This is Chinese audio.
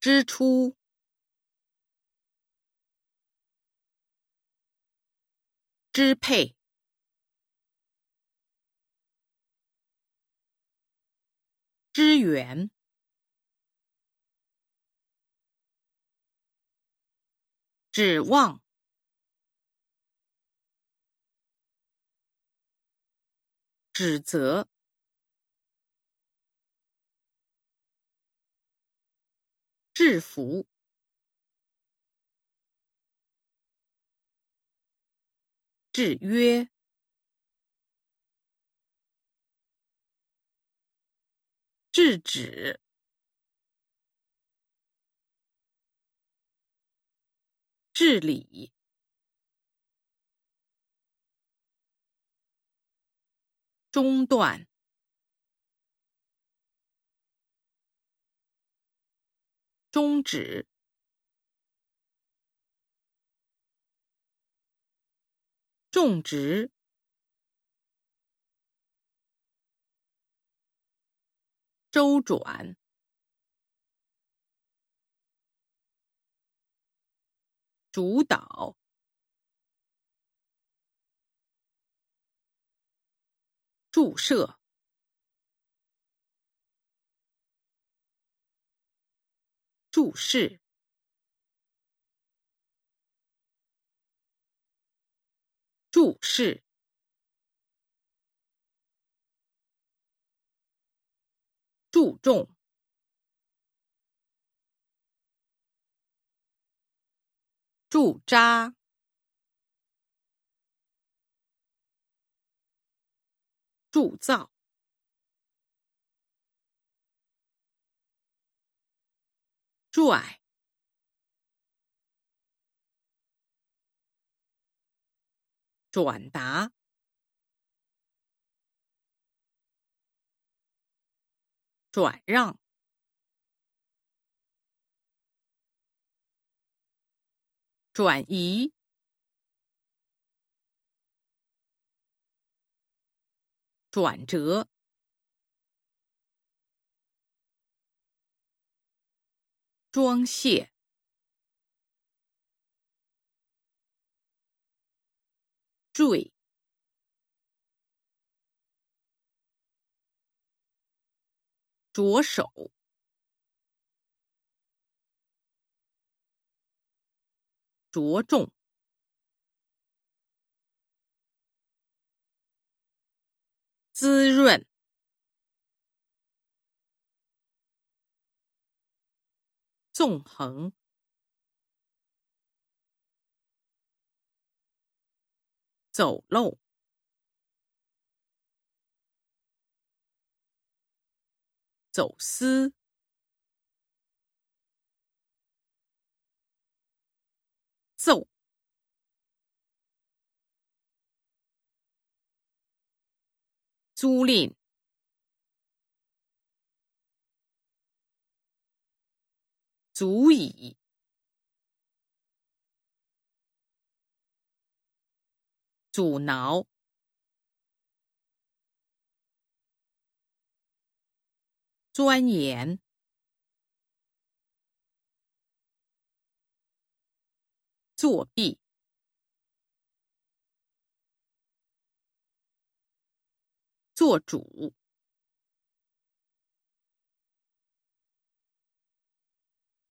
支出、支配、支援、指望、指责。制服、制约、制止、治理、中断。终止，种植，周转，主导，注射。注释，注释，注重，驻扎，铸造。拽，转达，转让，转移，转折。装卸、坠、着手、着重、滋润。纵横，走漏，走私，奏，租赁。足以，阻挠，钻研，作弊，做主。